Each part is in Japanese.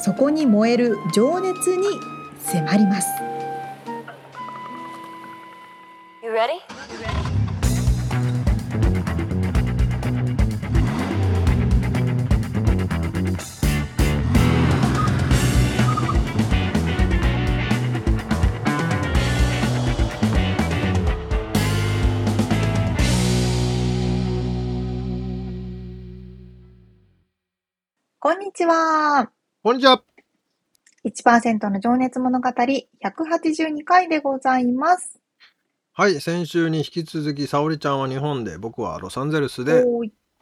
そこに燃える情熱に迫ります。こんにちは。こんにちは。1%の情熱物語182回でございます。はい、先週に引き続き、沙織ちゃんは日本で、僕はロサンゼルスで、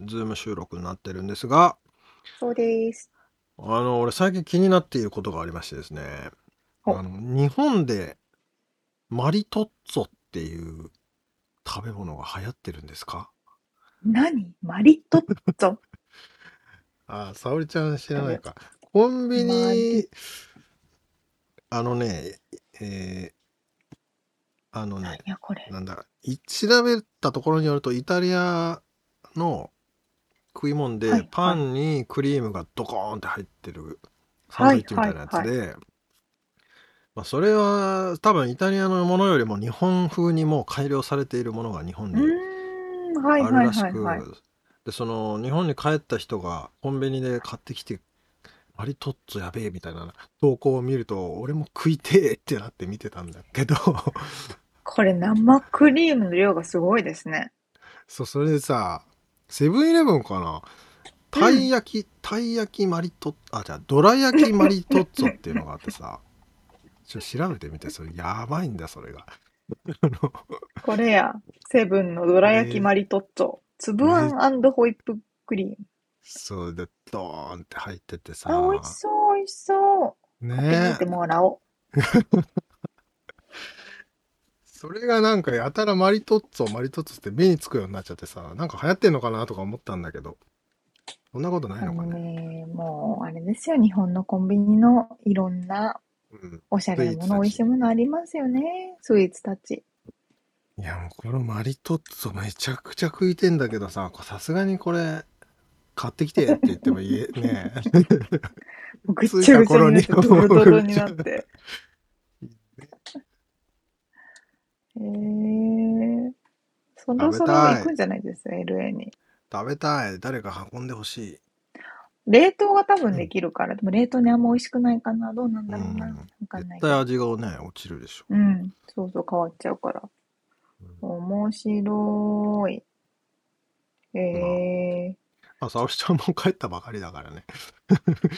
ズーム収録になってるんですが、そうです。あの、俺最近気になっていることがありましてですね、あの、日本でマリトッツォっていう食べ物が流行ってるんですか？何？マリトッツォ？ああ、沙織ちゃん知らないか。コンビニ、あのね、えー、あのね、これ。なんだ、調べたところによると、イタリアの食い物で、はいパンにクリームがドコーンって入ってるサンドイッチみたいなやつで、まあ、それは多分イタリアのものよりも日本風にもう改良されているものが日本にあるらしく、で、その日本に帰った人がコンビニで買ってきてマリトッツォやべえみたいな投稿を見ると、俺も食いてえってなって見てたんだけどこれ生クリームの量がすごいですね。そう、それでさ、セブンイレブンかな？たい焼き、たい焼きマリトッ、あ、じゃあ、どら焼きマリトッツォっていうのがあってさ、ちょっと調べてみて、それやばいんだ、それが。これや、セブンのどら焼きマリトッツォ。粒あんホイップクリーム。そうで、ドーンって入っててさ。あ、美味しそう、美味しそう。ねえ。見てもらおう。それがなんかやたらマリトッツォ、マリトッツォって目につくようになっちゃってさ、なんか流行ってんのかなとか思ったんだけど、そんなことないのかね？ねもう、あれですよ、日本のコンビニのいろんなおしゃれなもの、美味しいものありますよね、スイーツたち。いや、もうこのマリトッツォめちゃくちゃ食いてんだけどさ、さすがにこれ、買ってきてって言っても言え、ねぐっちゃぐちゃになって、ドロドロになって。えー、そろそろ行くんじゃないですか、LA に。食べたい。誰か運んでほしい。冷凍が多分できるから、でも冷凍にあんま美味しくないかな。どうなんだろうな。わかんない絶対味がね、落ちるでしょ。うん。そうそう、変わっちゃうから。面白い。えー。あ、沙織ちゃんも帰ったばかりだからね。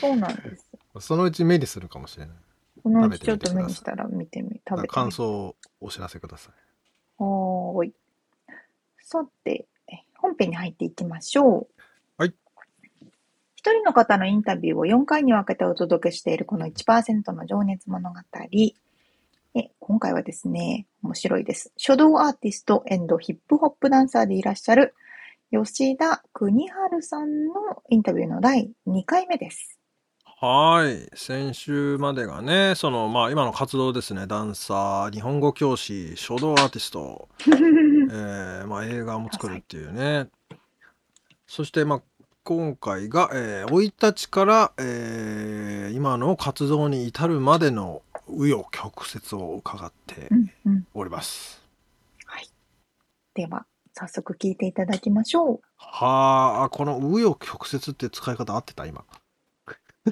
そうなんです。そのうち目にするかもしれない。このうちちょっと目にしたら見てみ、食べて感想をお知らせください。はーい。さて、本編に入っていきましょう。はい。一人の方のインタビューを4回に分けてお届けしているこの1%の情熱物語。え今回はですね、面白いです。書道アーティストヒップホップダンサーでいらっしゃる吉田邦春さんのインタビューの第2回目です。はい。先週までがね、その、まあ、今の活動ですね。ダンサー、日本語教師、書道アーティスト、えー、まあ、映画も作るっていうね。そして、まあ、今回が、えー、生い立ちから、えー、今の活動に至るまでの紆余曲折を伺っております。うんうん、はい。では、早速聞いていただきましょう。はあ、この紆余曲折って使い方合ってた今。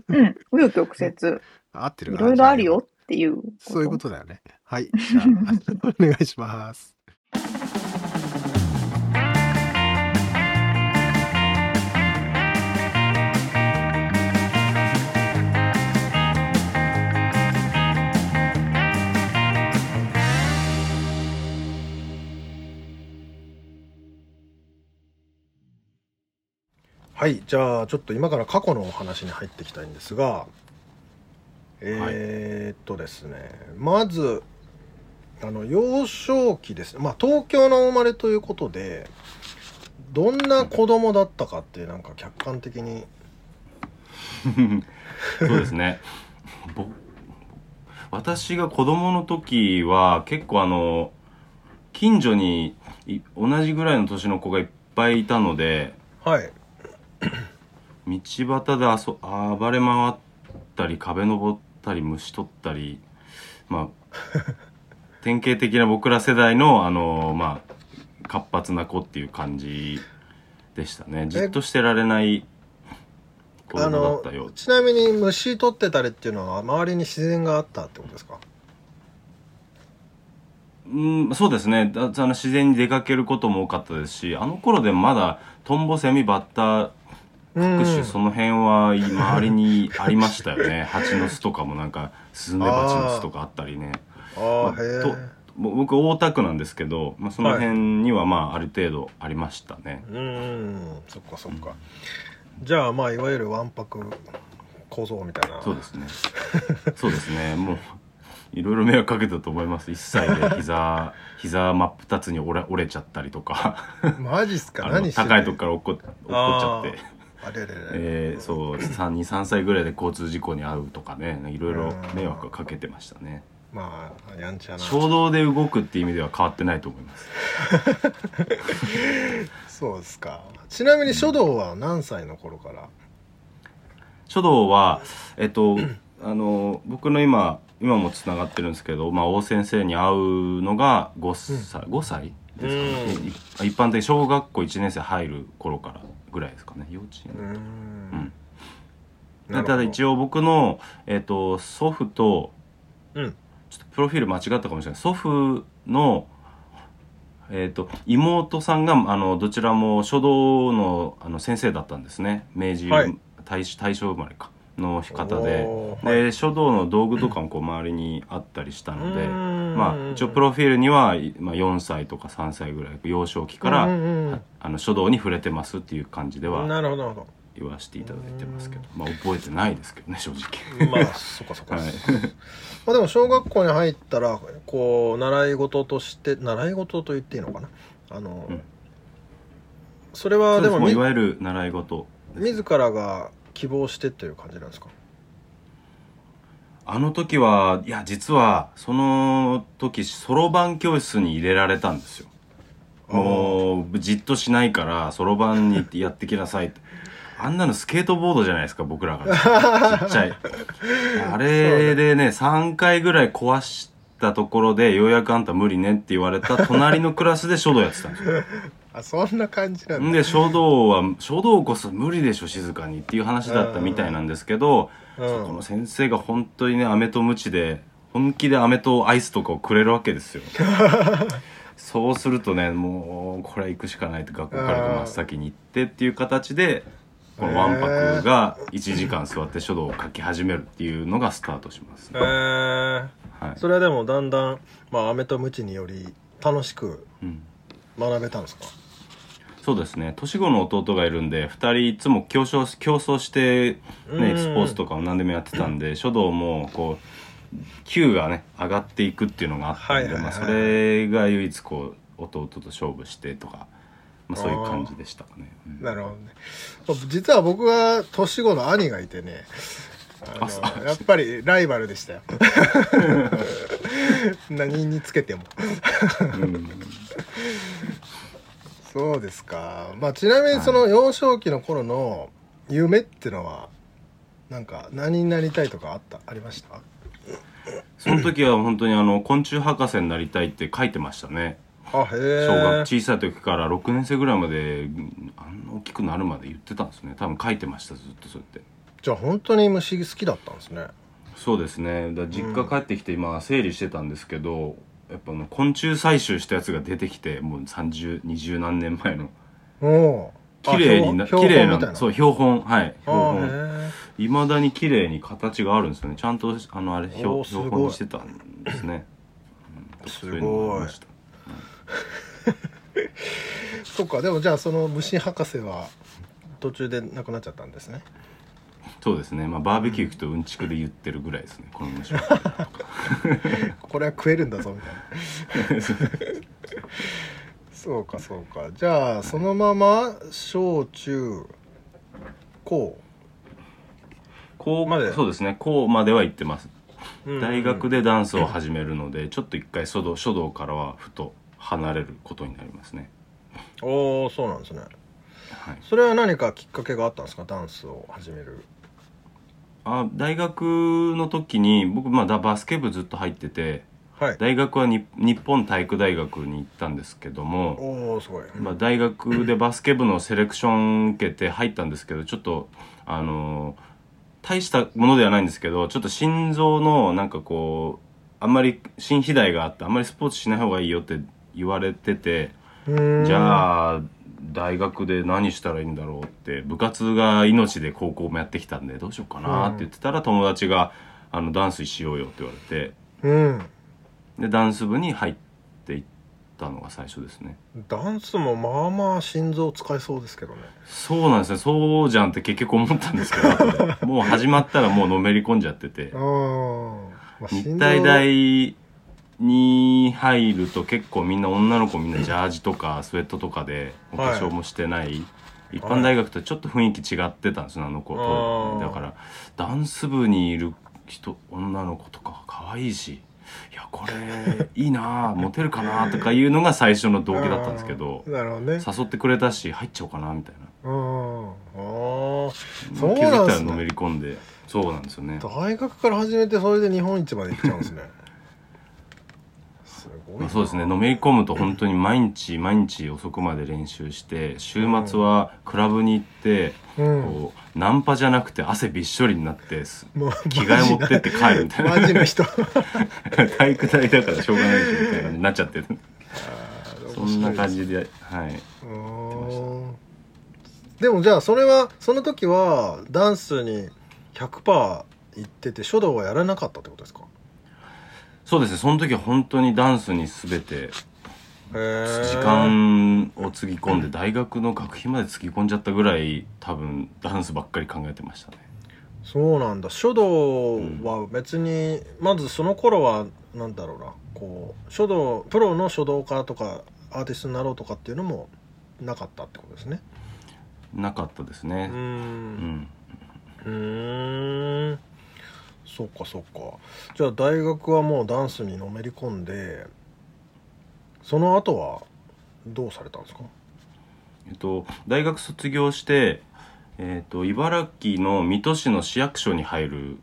うん、紆余曲折。合ってるいろいろあるよっていう。そういうことだよね。はい。じゃあ、お願いします。はいじゃあちょっと今から過去のお話に入っていきたいんですがえーっとですね、まずあの幼少期ですね。まあ東京の生まれということでどんな子供だったかってなんか客観的に。そうですね。ぼ私が子供の時は結構あの近所にい同じぐらいの年の子がいっぱいいたのではい 道端で遊暴れ回ったり壁登ったり虫取ったりまあ 典型的な僕ら世代のあのまあ活発な子っていう感じでしたね。じっとしてられない子供だったよ。ちなみに虫取ってたりっていうのは周りに自然があったってことですか？うんそうですね。だあの自然に出かけることも多かったですしあの頃でもまだトンボセミバッタ各種その辺はい周りに ありましたよね。蜂の巣とかもなんかスズメバチの巣とかあったりね。あまあとぼ僕大田区なんですけど、まあ、その辺にはまあある程度ありましたね、うんそっかそっか、じゃあまあいわゆるわんぱく小僧みたいな。そうですね。そうですね。もういろいろ迷惑かけたと思います。1歳で膝膝真っ二つに折れ折れちゃったりとか。マジっすか？何高いとこから落っこ落っこっちゃって。あれれれ、えー、そう23歳ぐらいで交通事故に遭うとかねいろいろ迷惑をかけてましたね。まあやんちゃな。衝動で動くっていう意味では変わってないと思います。そうですか。ちなみに書道は何歳の頃から？書道はえっとあの僕の今今もつながってるんですけど、まあ、大先生に会うのが5歳、5歳ですかね、い一般的に小学校1年生入る頃からぐらいですかね。幼稚園うーん。うん。ただ一応僕の、えっと祖父とうん。ちょっとプロフィール間違ったかもしれない。祖父のえっと妹さんがあのどちらも書道のあの先生だったんですね。明治、はい。大正大正生まれかの方で。で書道の道具とかもこう周りにあったりしたのでまあ一応プロフィールには、まあ、4歳とか3歳ぐらい幼少期から、あの書道に触れてますっていう感じではなるほどなるほ言わせていただいてますけど。まあ覚えてないですけどね正直。ど まあそっかそっか、はい。まあでも小学校に入ったらこう習い事として習い事と言っていいのかな？あの、うん。それはでもいわゆる習い事自らが希望してっていう感じなんですか？あの時はいや実はその時そろばん教室に入れられたんですよ。もうじっとしないからそろばんにやってきなさいって。あんなのスケートボードじゃないですか僕らが。ちっちゃい。あれでね3回ぐらい壊したところでようやくあんた無理ねって言われた隣のクラスで書道やってたんですよ あそんな感じなんだ。んで書道は書道こそ無理でしょ静かにっていう話だったみたいなんですけど、うん。そこの先生が本当にね飴とムチで本気で飴とアイスとかをくれるわけですよ。そうするとねもうこれは行くしかないって学校から真っ先に行ってっていう形でこのわんぱくが1時間座って書道を書き始めるっていうのがスタートします、へえはい。それはでもだんだんまあ飴とムチにより楽しくうん、学べたんですか？そうですね。年子の弟がいるんで2人いつも競争競争して、ね、うんスポーツとかを何でもやってたんで 書道もこう級がね上がっていくっていうのがあったんで、まあ、それが唯一こう弟と勝負してとか、まあ、そういう感じでしたかね。うん。なるほどね。実は僕は年子の兄がいてねやっぱりライバルでしたよ。何につけても。うんそうですか。まあちなみにその幼少期の頃の夢ってのはなんか何になりたいとかあった？ありました？その時は本当にあの昆虫博士になりたいって書いてましたね。あへえ小学小さい時から6年生ぐらいまでうんあんな大きくなるまで言ってたんですね。多分書いてましたずっとそうやって。じゃあ本当に虫好きだったんですね。そうですね。だ実家帰ってきて今整理してたんですけど、やっぱあの昆虫採集したやつが出てきてもう3020何年前の。おお綺麗にな綺麗なそう標本。はいあ標本。へいまだに綺麗に形があるんですよね。ちゃんとあのあれ標標本にしてたんですね、うん。すごい。そうかでもじゃあその虫博士は途中で亡くなっちゃったんですねそうですね。まあバーベキュー行くとうんちくで言ってるぐらいですね。この虫は これは食えるんだぞみたいな。そうかそうか。じゃあそのまま小中高高まで。そうですね。高までは行ってます。うん大学でダンスを始めるのでちょっと一回書道書道からはふと離れることになりますね。おおそうなんですね。はい。それは何かきっかけがあったんですか？ダンスを始めるあ大学の時に僕まだバスケ部ずっと入っててはい。大学はに日本体育大学に行ったんですけども、まあ、大学でバスケ部のセレクション受けて入ったんですけどちょっとあのー大したものではないんですけどちょっと心臓のなんかこうあんまり心肥大があってあんまりスポーツしない方がいいよって言われててじあゃあ大学で何したらいいんだろうって部活が命で高校もやってきたんでどうしようかなって言ってたら友達があのダンスしようよって言われてうん。でダンス部に入っていったのが最初ですね。ダンスもまあまあ心臓使えそうですけどね。そうなんですねそうじゃんって結局思ったんですけど もう始まったらもうのめり込んじゃってて。日体大に入ると結構みんな女の子みんなジャージとかスウェットとかでお化粧もしてない、一般大学とちょっと雰囲気違ってたんですよあの子あとー。だからダンス部にいる人女の子とか可愛いし。いやこれいいなあモテるかなとかいうのが最初の動機だったんですけどね。誘ってくれたし入っちゃおうかなみたいな。うん。ああそうないんですね。たらのめり込んで。そうなんですよね。大学から始めてそれで日本一まで行っちゃうんですねすごい。なまあそうですね。のめり込むと本当に毎日毎日遅くまで練習して週末はクラブに行って、うん。こうナンパじゃなくて汗びっしょりになって着替え持ってって帰るみたいな。マジな人。体育大だからしょうがないでしょみたいなになっちゃってる。そんな感じではい。でもじゃあそれはその時はダンスに100%行ってて書道はやらなかったってことですか？そうですね。その時は本当にダンスに全て時間をつぎ込んで大学の学費までつぎ込んじゃったぐらい多分ダンスばっかり考えてましたね。そうなんだ。書道は別に、まずその頃はなんだろうな。こう書道プロの書道家とかアーティストになろうとかっていうのもなかったってことですね。なかったですね。ううんん。うーんそっかそっか。じゃあ大学はもうダンスにのめり込んでその後はどうされたんですか？えっと、大学卒業して、えっと、茨城の水戸市の市役所に入る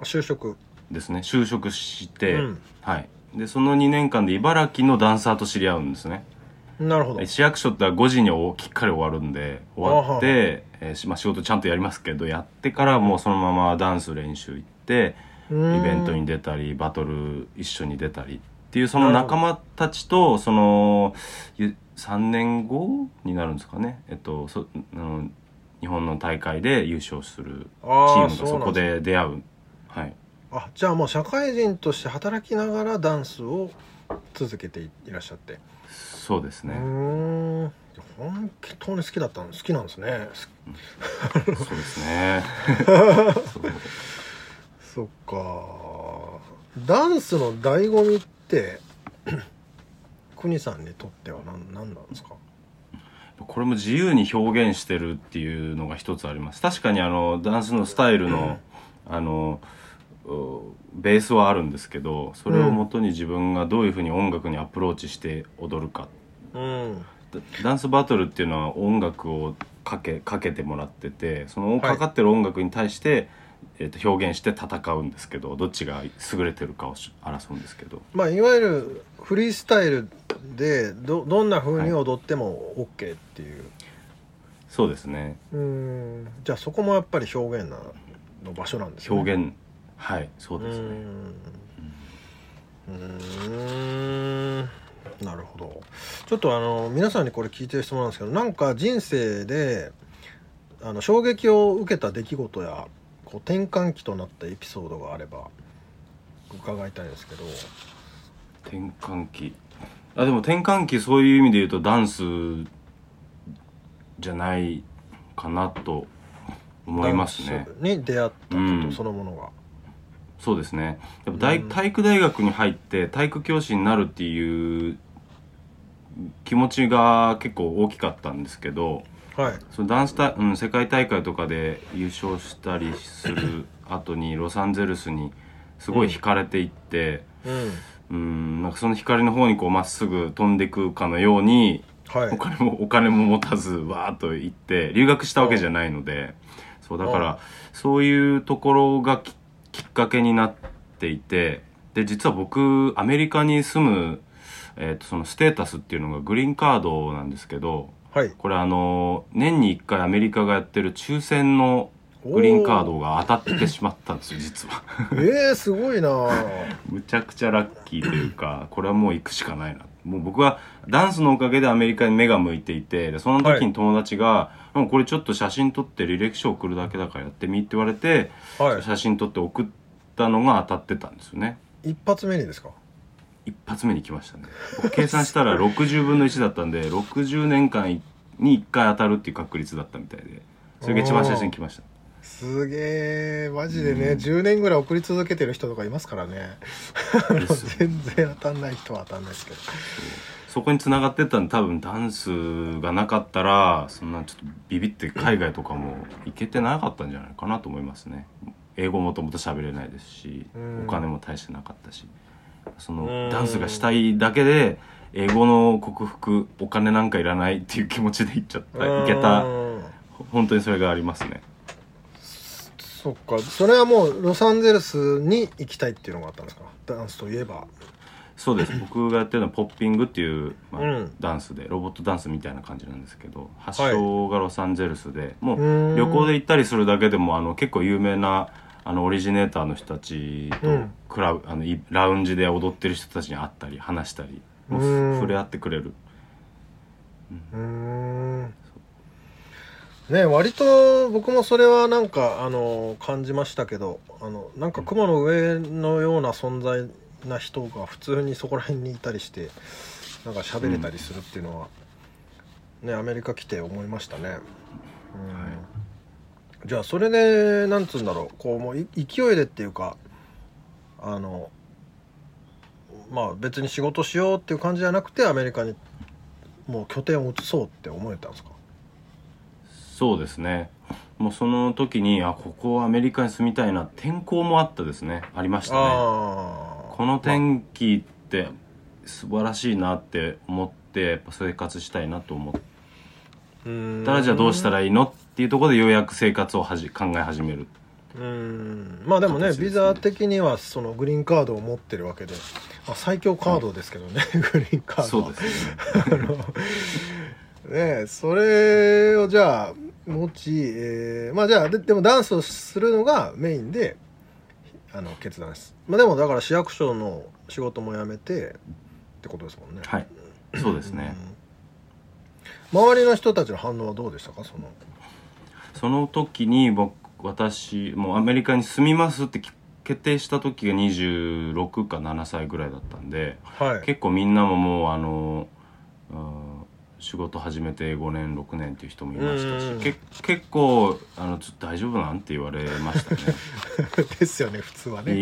就職。ですね。就職して、うん。はい、でその2年間で茨城のダンサーと知り合うんですねなるほど。市役所って5時におきっかり終わるんで終わって、えーしまあ、仕事ちゃんとやりますけどやってからもうそのままダンス練習行ってイイベントに出たりバトル一緒に出たりっていうその仲間たちとそのゆ3年後になるんですかね。えっとそあの日本の大会で優勝するチあーあムがそこで出会う。はい。あじゃあもう社会人として働きながらダンスを続けていらっしゃって。うそうですね。本当に好きだったの好きなんですね。そうですね。そっか。ダンスの醍醐味って 国さんにとっては何何なんですか？これも自由に表現してるっていうのが一つあります。確かにあのダンスのスタイルの、あのおベースはあるんですけどそれをもとに自分がどういうふうに音楽にアプローチして踊るか。うん。ダダンスバトルっていうのは音楽をかけかけてもらっててそのかかってる音楽に対して、えー、と表現して戦うんですけどどっちが優れてるかをし争うんですけど。まあいわゆるフリースタイルでどどんな風に踊っても OK っていう、そうですね。うん。じゃあそこもやっぱり表現なの場所なんですね。表現はいそうですね。うーん。なるほど。ちょっとあの皆さんにこれ聞いてる質問なんですけどなんか人生であの衝撃を受けた出来事やこう転換期となったエピソードがあれば伺いたいんですけど。転換期。あでも転換期そういう意味で言うとダンスじゃないかなと思いますね。に出会ったことそのものが、そうですね。やっぱ大、うん。体育大学に入って体育教師になるっていう気持ちが結構大きかったんですけどはい。そのダンス大、うん、世界大会とかで優勝したりする後にロサンゼルスにすごい惹かれていって、うん。うん、なんかその光の方にこうまっすぐ飛んでいくかのようにはい。お金もお金も持たずわーっと行って留学したわけじゃないのでそうだかうんらそういうところがききっかけになっていてで実は僕アメリカに住む、えー、とそのステータスっていうのがグリーンカードなんですけどはい。これあの年に1回アメリカがやってる抽選のグリーンカードが当たってしまったんですよ実は。えー、すごいな。むちゃくちゃラッキーというかこれはもう行くしかないな。もう僕はダンスのおかげでアメリカに目が向いていてでその時に友達が「うんこれちょっと写真撮って履歴書送るだけだからやってみ」って言われては写真撮って送ったのが当たってたんですよね。い一発目にですか？一発目に来ましたね。僕計算したら60分の1だったんで60年間に1回当たるっていう確率だったみたいでそれが一番最初に来ました。すげえマジでね、うん。10年ぐらい送り続けてる人とかいますからね。全然当たんない人は当たんないですけどそこに繋がってったんで多分ダンスがなかったらそんなちょっとビビって海外とかも行けてなかったんじゃないかなと思いますね。英語もともと喋れないですしうん。お金も大してなかったしそうん。のダンスがしたいだけで英語の克服お金なんかいらないっていう気持ちで行っちゃった行けた。うん本当にそれがありますね。そっか。それはもうロサンゼルスに行きたいっていうのがあったんですか？ダンスといえばそうです。僕がやってるのはポッピングっていう、まあうん。ダンスでロボットダンスみたいな感じなんですけど発祥がロサンゼルスで、もううん。旅行で行ったりするだけでもあの結構有名なあのオリジネーターの人たちとうん。クラブ、あのいラウンジで踊ってる人たちに会ったり話したりもう触れ合ってくれる。うーん。ね割と僕もそれはなんかあの感じましたけどあのなんか雲の上のような存在な人が普通にそこら辺にいたりしてなんか喋れたりするっていうのは、ねアメリカ来て思いましたね。うん。じゃあそれでなんつうんだろう。こうもうい勢いでっていうかあのまあ別に仕事しようっていう感じじゃなくてアメリカにもう拠点を移そうって思えたんですか？そうですね。もうその時にあここはアメリカに住みたいな天候もあったですね。ありましたね。ああこの天気って素晴らしいなって思ってやっぱ生活したいなと思ったらじゃあどうしたらいいのっていうところでようやく生活をはじ考え始める。うん。まあでもねね。ビザ的にはそのグリーンカードを持ってるわけで、まあ、最強カードですけどね、グリーンカードそうですね。ねえそれをじゃあ持ち、えーまあじゃあででもダンスをするのがメインであの決断です。まあでもだから市役所の仕事も辞めてってことですもんね。はい。そうですね。うん。周りの人たちの反応はどうでしたか？その。その時に僕私もうアメリカに住みますってき決定した時が26か7歳ぐらいだったんではい。結構みんなももうあの、うん仕事始めて5年6年っていう人もいましたしうん。け結構あのちょっと大丈夫なんて言われましたね。ですよね普通はね。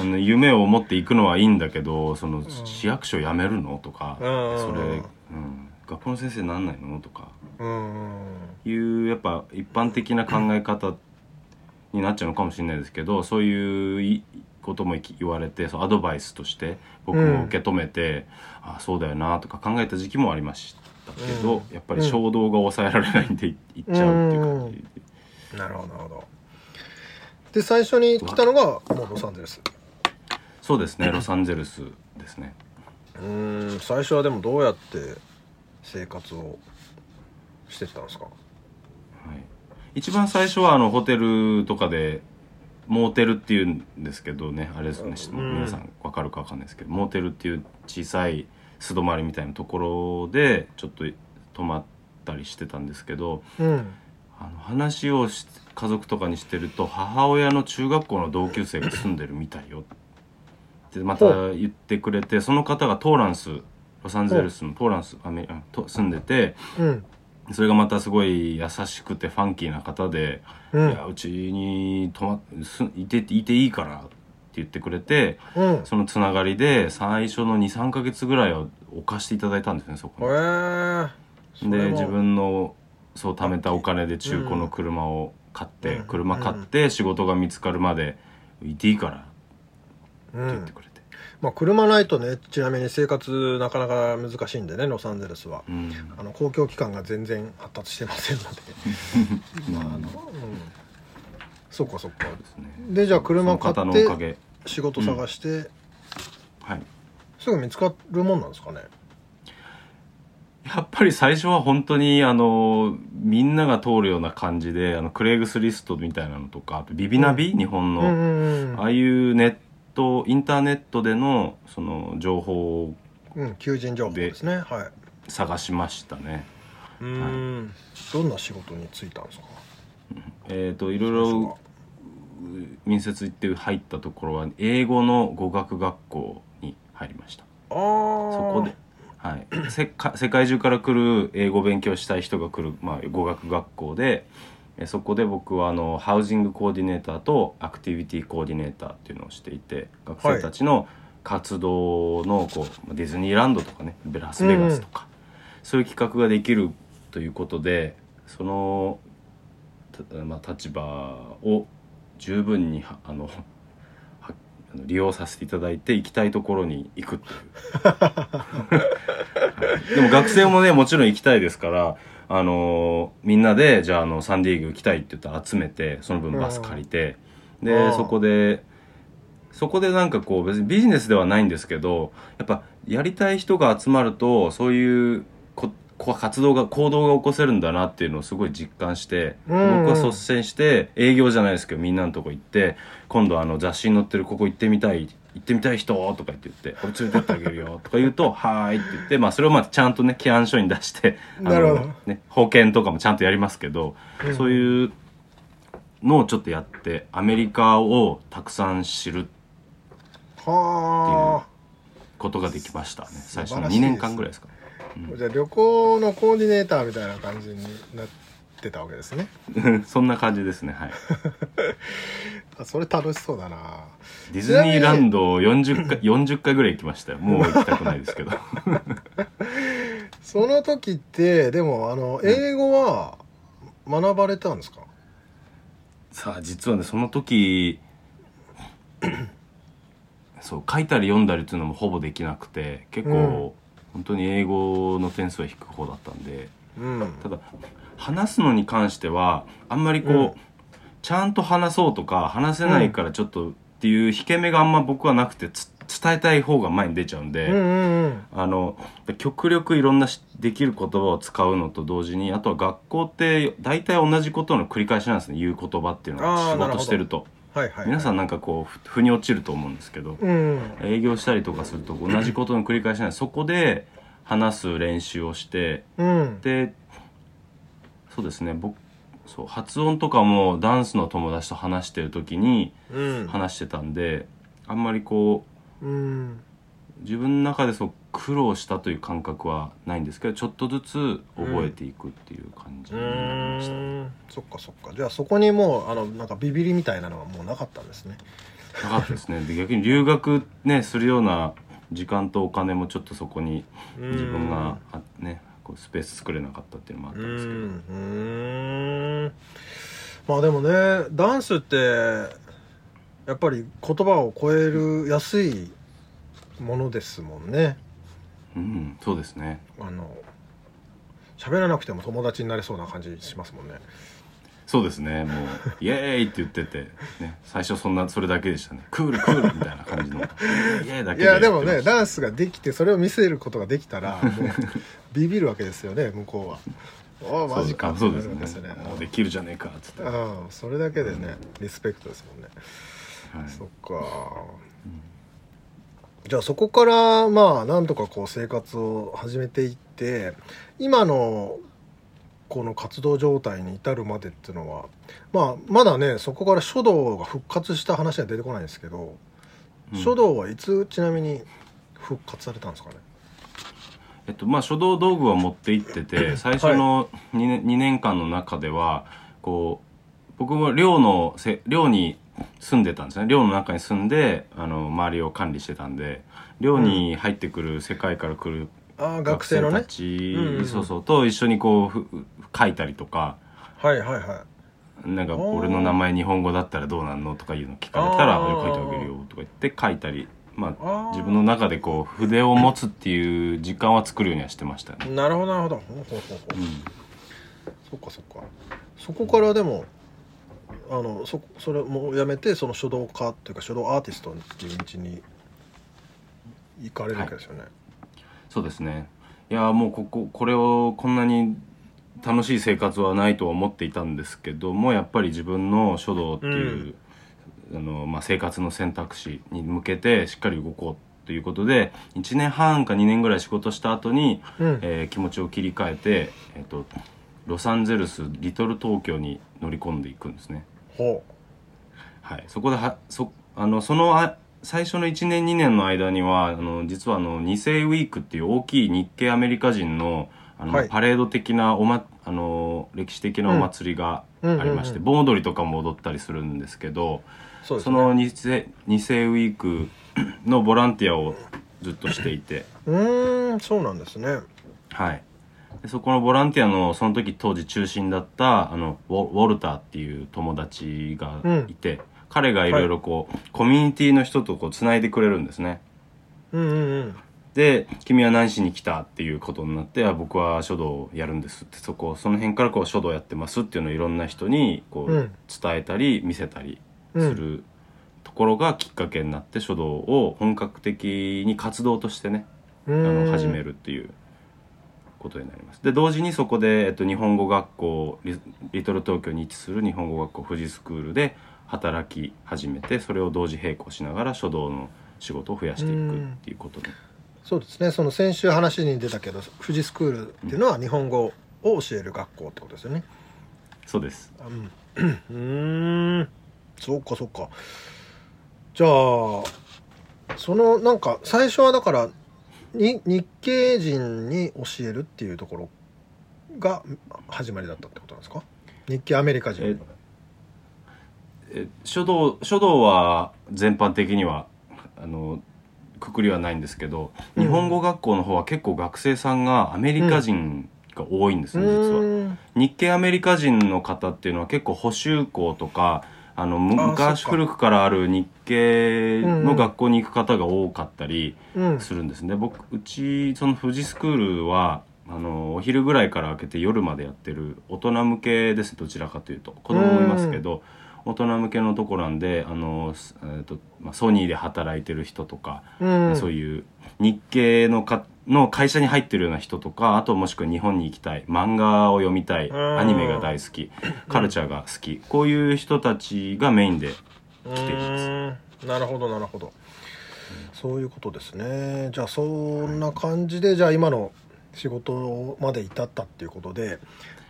あの夢を持っていくのはいいんだけどそのん。市役所辞めるのとか、うんそれ、うん、学校の先生になんないのとか。うんいうやっぱ一般的な考え方になっちゃうのかもしれないですけどそういういことも言われてそうアドバイスとして僕も受け止めて、あそうだよなとか考えた時期もありましたけど、うん。やっぱり衝動が抑えられないんでい行っちゃうっていう感じ。で。なるほどなるほど。で最初に来たのがもうロサンゼルス。そうですねロサンゼルスですね。うん最初はでもどうやって生活をしてったんですか？はい、一番最初はあのホテルとかでモーテルっていうんですけどねあれですね、うん。皆さん分かるか分かんないですけどモーテルっていう小さい素泊まりみたいなところでちょっと泊まったりしてたんですけどうん。あの話をし家族とかにしてると母親の中学校の同級生が住んでるみたいよってまた言ってくれてその方がトーランスロサンゼルスのトーランスアメあと住んでてうん。それがまたすごい優しくてファンキーな方で「うん。いやうちに泊ますいていていいから」言ってくれてうん。そのつながりで最初の23か月ぐらいは置かしていただいたんですねそへこえに。で自分のそう貯めたお金で中古の車を買って、うん。車買って仕事が見つかるまでいていいからってうん言ってくれて、まあ車ないとねちなみに生活なかなか難しいんでねロサンゼルスは。うん。あの公共機関が全然発達してませんので。まああのうん。そっかそっか。ですね。でじゃあ車買って方のおかげ仕事探して、はい。すぐ見つかるもんなんですかね？やっぱり最初は本当にあのみんなが通るような感じであのクレイグスリストみたいなのとかあとビビナビ、日本の、うんうんうんああいうネットインターネットでのその情報をうん求人情報ですね。はい。探しましたね。うん。どんな仕事に就いたんですか？えっ、といろいろ面接行って入ったところは英語の語学学校に入りました。そこで、はい、せか世界中から来る英語勉強したい人が来る、まあ、語学学校でえそこで僕はあのハウジングコーディネーターとアクティビティコーディネーターっていうのをしていて学生たちの活動のこうディズニーランドとかねラスベガスとか、そういう企画ができるということでその、たまあ、立場を十分にはあの利用させていただいて行きたいところに行くっていう。でも学生もねもちろん行きたいですから、あのーみんなでじゃああのサンディエゴ行きたいって言ったら集めてその分バス借りて、あであそこでそこでなんかこう別にビジネスではないんですけどやっぱやりたい人が集まるとそういうここ活動が行動が起こせるんだなっていうのをすごい実感して、うん僕は率先して営業じゃないですけどみんなのとこ行って今度あの雑誌に載ってるここ行ってみたい行ってみたい人とか言って言って俺連れてってあげるよとか言うと「はーい」って言ってまあそれをまあちゃんとね起案書に出してあのね、保険とかもちゃんとやりますけど、うん。そういうのをちょっとやってアメリカをたくさん知るはことができましたね。最初の2素晴らしいです年間ぐらいですかあじゃあ旅行のコーディネーターみたいな感じになってたわけですね。そんな感じですねはい。あそれ楽しそうだな。ディズニーランド40回40回ぐらい行きましたよ。もう行きたくないですけど。その時ってでもあの英語は学ばれたんですか、さあ実はねその時そう書いたり読んだりっていうのもほぼできなくて結構、本当に英語の点数は低く方だったんでうん。ただ話すのに関してはあんまりこう、うん。ちゃんと話そうとか話せないからちょっとっていう引け目があんま僕はなくてつ伝えたい方が前に出ちゃうんで、うんうんうん。あの極力いろんなしできる言葉を使うのと同時にあとは学校って大体同じことの繰り返しなんですね言う言葉っていうのは仕事してるとはいはい。皆さんなんかこうふ腑に落ちると思うんですけどうん。営業したりとかすると同じことの繰り返しなんでそこで話す練習をしてうん。でそうですね僕そう発音とかもダンスの友達と話してる時にうん。話してたんであんまりこううん。自分の中でそう苦労したという感覚はないんですけどちょっとずつ覚えていくっていう感じうになりました、ーん。そっかそっか。じゃあそこにもうあのなんかビビりみたいなのはもうなかったんですね。なかったですね。で逆に留学ねするような時間とお金もちょっとそこに自分があねこうスペース作れなかったっていうのもあったうんですけど、ん。うん。まあでもねダンスってやっぱり言葉を超えるやすいものですもんねうん、そうですね。あの喋らなくても友達になれそうな感じしますもんね。そうですね。もう「イエーイ!」って言ってて、ね、最初そんなそれだけでしたね「クールクール!」みたいな感じの「イエーイ!」だけいやでもねダンスができてそれを見せることができたらもうビビるわけですよね向こうは。ああマジか。そうですってなるわけね。もうできるじゃねえかっつって、はうんそれだけでねリスペクトですもんね。い。そっか、じゃあそこからまあなんとかこう生活を始めていって今のこの活動状態に至るまでっていうのはまあまだねそこから書道が復活した話は出てこないんですけど、うん。書道はいつちなみに復活されたんですかね？えっとまあ、書道道具は持って行ってて最初の 2, 年2年間の中ではこう僕も寮のせ寮に住んでたんですね。寮の中に住んであの周りを管理してたんで寮に入ってくる世界から来るああ学生のね。たち、うんうんそうそう。と一緒にこうふ書いたりとか。はいはいはい。なんか俺の名前日本語だったらどうなんのとかいうの聞かれたら書いてあげるよとか言って書いたり、まあ自分の中でこう筆を持つっていう時間は作るようにはしてましたね。なるほどなるほどほうほうほうほううんそっかそっかそこからでもあのそそれもやめてその書道家っていうか書道アーティストっていう道に行かれるわけですよね、そうですね。いやもうこここれをこんなに楽しい生活はないとは思っていたんですけどもやっぱり自分の書道っていう、あのまあ、生活の選択肢に向けてしっかり動こうということで1年半か2年ぐらい仕事した後に、うん。えー気持ちを切り替えて、えっとロサンゼルスリトル東京に乗り込んでいくんですね。ほはい、そこではそあのそのあ最初の1年2年の間にはあの実はあの2世ウィークっていう大きい日系アメリカ人のあの、はい。パレード的なお、ま、あの歴史的なお祭りがありまして、うん盆踊りとかも踊ったりするんですけどうそうですね。その2世2世ウィークのボランティアをずっとしていて。うーんそうなんですね。はい。でそこのボランティアのその時当時中心だったあのウォウォルターっていう友達がいて、彼がいろいろこう、コミュニティの人とこうつないでくれるんですね。うんうんうん。で「君は何しに来た?」っていうことになってあ「僕は書道をやるんです」ってそこその辺からこう書道やってますっていうのをいろんな人にこう、うん。伝えたり見せたりするところがきっかけになって書道を本格的に活動としてねうあの始めるっていうことになります。で同時にそこで、えっと、日本語学校リリトル東京に位置する日本語学校富士スクールで働き始めてそれを同時並行しながら書道の仕事を増やしていくっていうことで。そうですね。その先週話に出たけど富士スクールっていうのは日本語を教える学校ってことですよね。そうです。うん。うーん。そうかそうか。じゃあそのなんか最初はだからに日系人に教えるっていうところが始まりだったってことなんですか？日系アメリカ人ええ書道書道は全般的にはあのくくりはないんですけど、うん。日本語学校の方は結構学生さんがアメリカ人が多いんですうね、実は。日系アメリカ人の方っていうのは結構補修校とかあの昔古くからある日系の学校に行く方が多かったりうん。するんですね、僕うちその富士スクールはあのお昼ぐらいから開けて夜までやってる大人向けですどちらかというと。子供もいますけど大人向けのとこなんであの、すえーとまあ、ソニーで働いてる人とか、うん。そういう日系のかの会社に入ってるような人とかあともしくは日本に行きたい漫画を読みたいうん。アニメが大好きカルチャーが好きこういう人たちがメインでう来ています。なるほどなるほど。そういうことですね。じゃあそんな感じでじゃあ今の仕事まで至ったっていうことで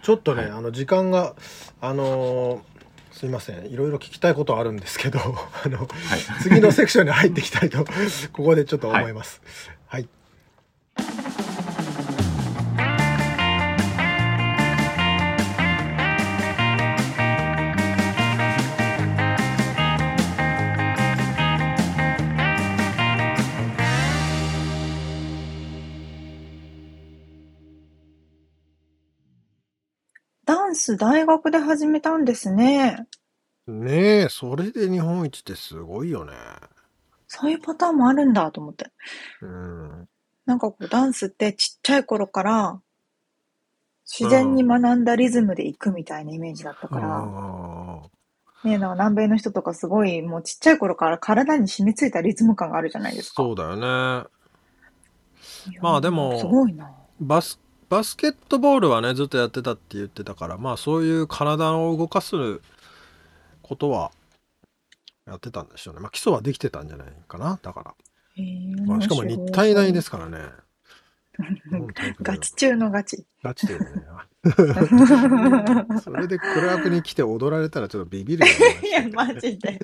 ちょっとね、はい。あの時間があのーすいません。いろいろ聞きたいことあるんですけど あのはい。次のセクションに入っていきたいとここでちょっと思います。はい、ダンス大学で始めたんですね。ねえそれで日本一ってすごいよねそういうパターンもあるんだと思って。うんなんかこうダンスってちっちゃい頃から自然に学んだリズムで行くみたいなイメージだったから、あねえ、なんか南米の人とかすごいもうちっちゃい頃から体に染みついたリズム感があるじゃないーですか。そうだよねまあでもすごいな。バスバスケットボールはねずっとやってたって言ってたからまあそういう体を動かすことはやってたんでしょうね。まあ基礎はできてたんじゃないかなだから、へえまあ、しかも日体大ですからね。ガチ中のガチ。ガチでね。それでクラブに来て踊られたらちょっとビビるよいや、ねマジで。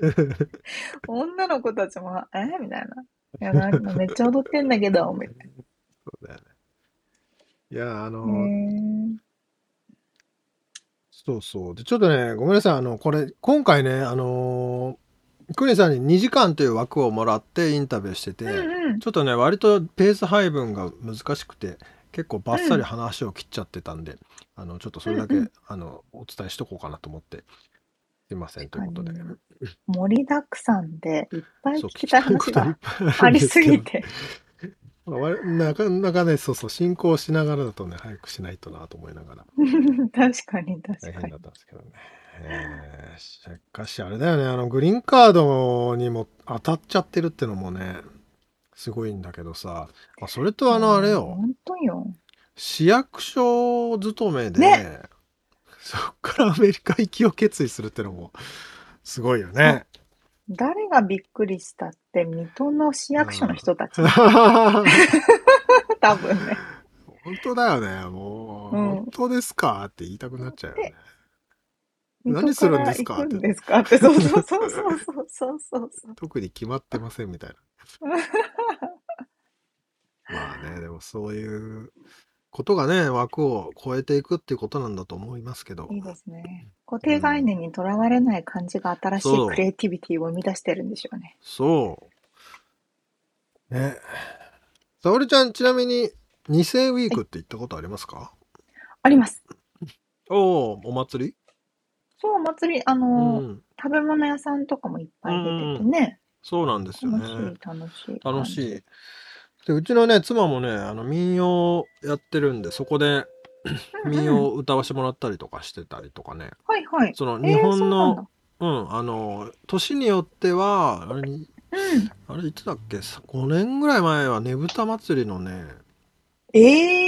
女の子たちも、えみたいな。いや、なんかめっちゃ踊ってんだけど、みたいそうだよねいや、あへの、ーそうそう。で、ちょっとね、ごめんなさい。あの、これ、今回ね、あのー、クニさんに2時間という枠をもらってインタビューしてて、うんうん。ちょっとね、割とペース配分が難しくて、結構バッサリ話を切っちゃってたんで、あの、ちょっとそれだけ、うんうんあの、お伝えしとこうかなと思って、すいません、ということで。確盛りだくさんでいっぱい聞きたいことがありすぎて。なかなかね、そうそう、進行しながらだとね、早くしないとなと思いながら、確かに確かに大変だっ。たんですけどね。えーしかし、あれだよね、あの、グリーンカードにも当たっちゃってるってのもね、すごいんだけどさ、まあ、それとあの、あれよ、本当よ。市役所勤めで、ねそっからアメリカ行きを決意するってのも、すごいよね。誰がびっくりしたって、水戸の市役所の人たち？多分ね。本当だよね。もう、うん、本当ですかって言いたくなっちゃうよね。何するんですか？って。そうそうそうそうそうそうそう特に決まってませんみたいな。まあね、でもそういうことがね、枠を超えていくっていうことなんだと思いますけど。いいですね。固定概念にとらわれない感じが新しそういクリエイティビティを生み出してるんでしょうね。そう。ね。沙織ちゃん、ちなみに、二世ウィークって行ったことありますか、あります。おお、お祭り？そう、お祭り、あうの、ん。食べ物屋さんとかもいっぱい出ててね。そうなんですよ楽しいね。、楽しい。楽しい。で、うちのね、妻もね、あの、民謡やってるんで、そこでうん民うん。謡を歌わせてもらったりとかしてたりとかね。はいはい。その、えー、日本の、だ。うん、あの、年によっては、あれに、うん。あれいつだっけ、5年ぐらい前はねぶた祭りのね、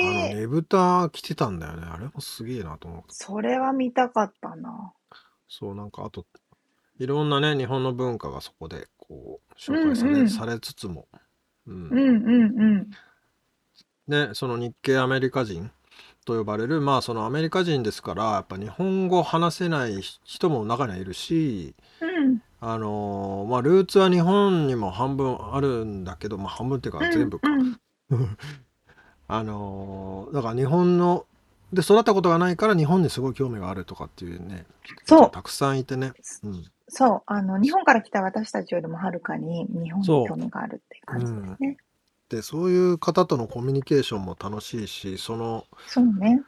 あのええねぶた来てたんだよね。あれもすげえなと思う。それは見たかったな。そう、なんかあと、いろんなね、日本の文化がそこで、こう、紹うん介され、うん。されつつも、う。うんんうんうん。ね、その日系アメリカ人と呼ばれる、まあそのアメリカ人ですから、やっぱ日本語話せない人も中にはいるし、うん。あのーまあルーツは日本にも半分あるんだけど、まあ半分っていうかうん全部か。うん。あのーだから日本の、で育ったことがないから日本にすごい興味があるとかっていうね、そう。がたくさんいてね。うん。そう。あの、日本から来た私たちよりもはるかに日本にそ興味があるっていうう。感じですん。ね。で、そういう方とのコミュニケーションも楽しいし、その、そうね。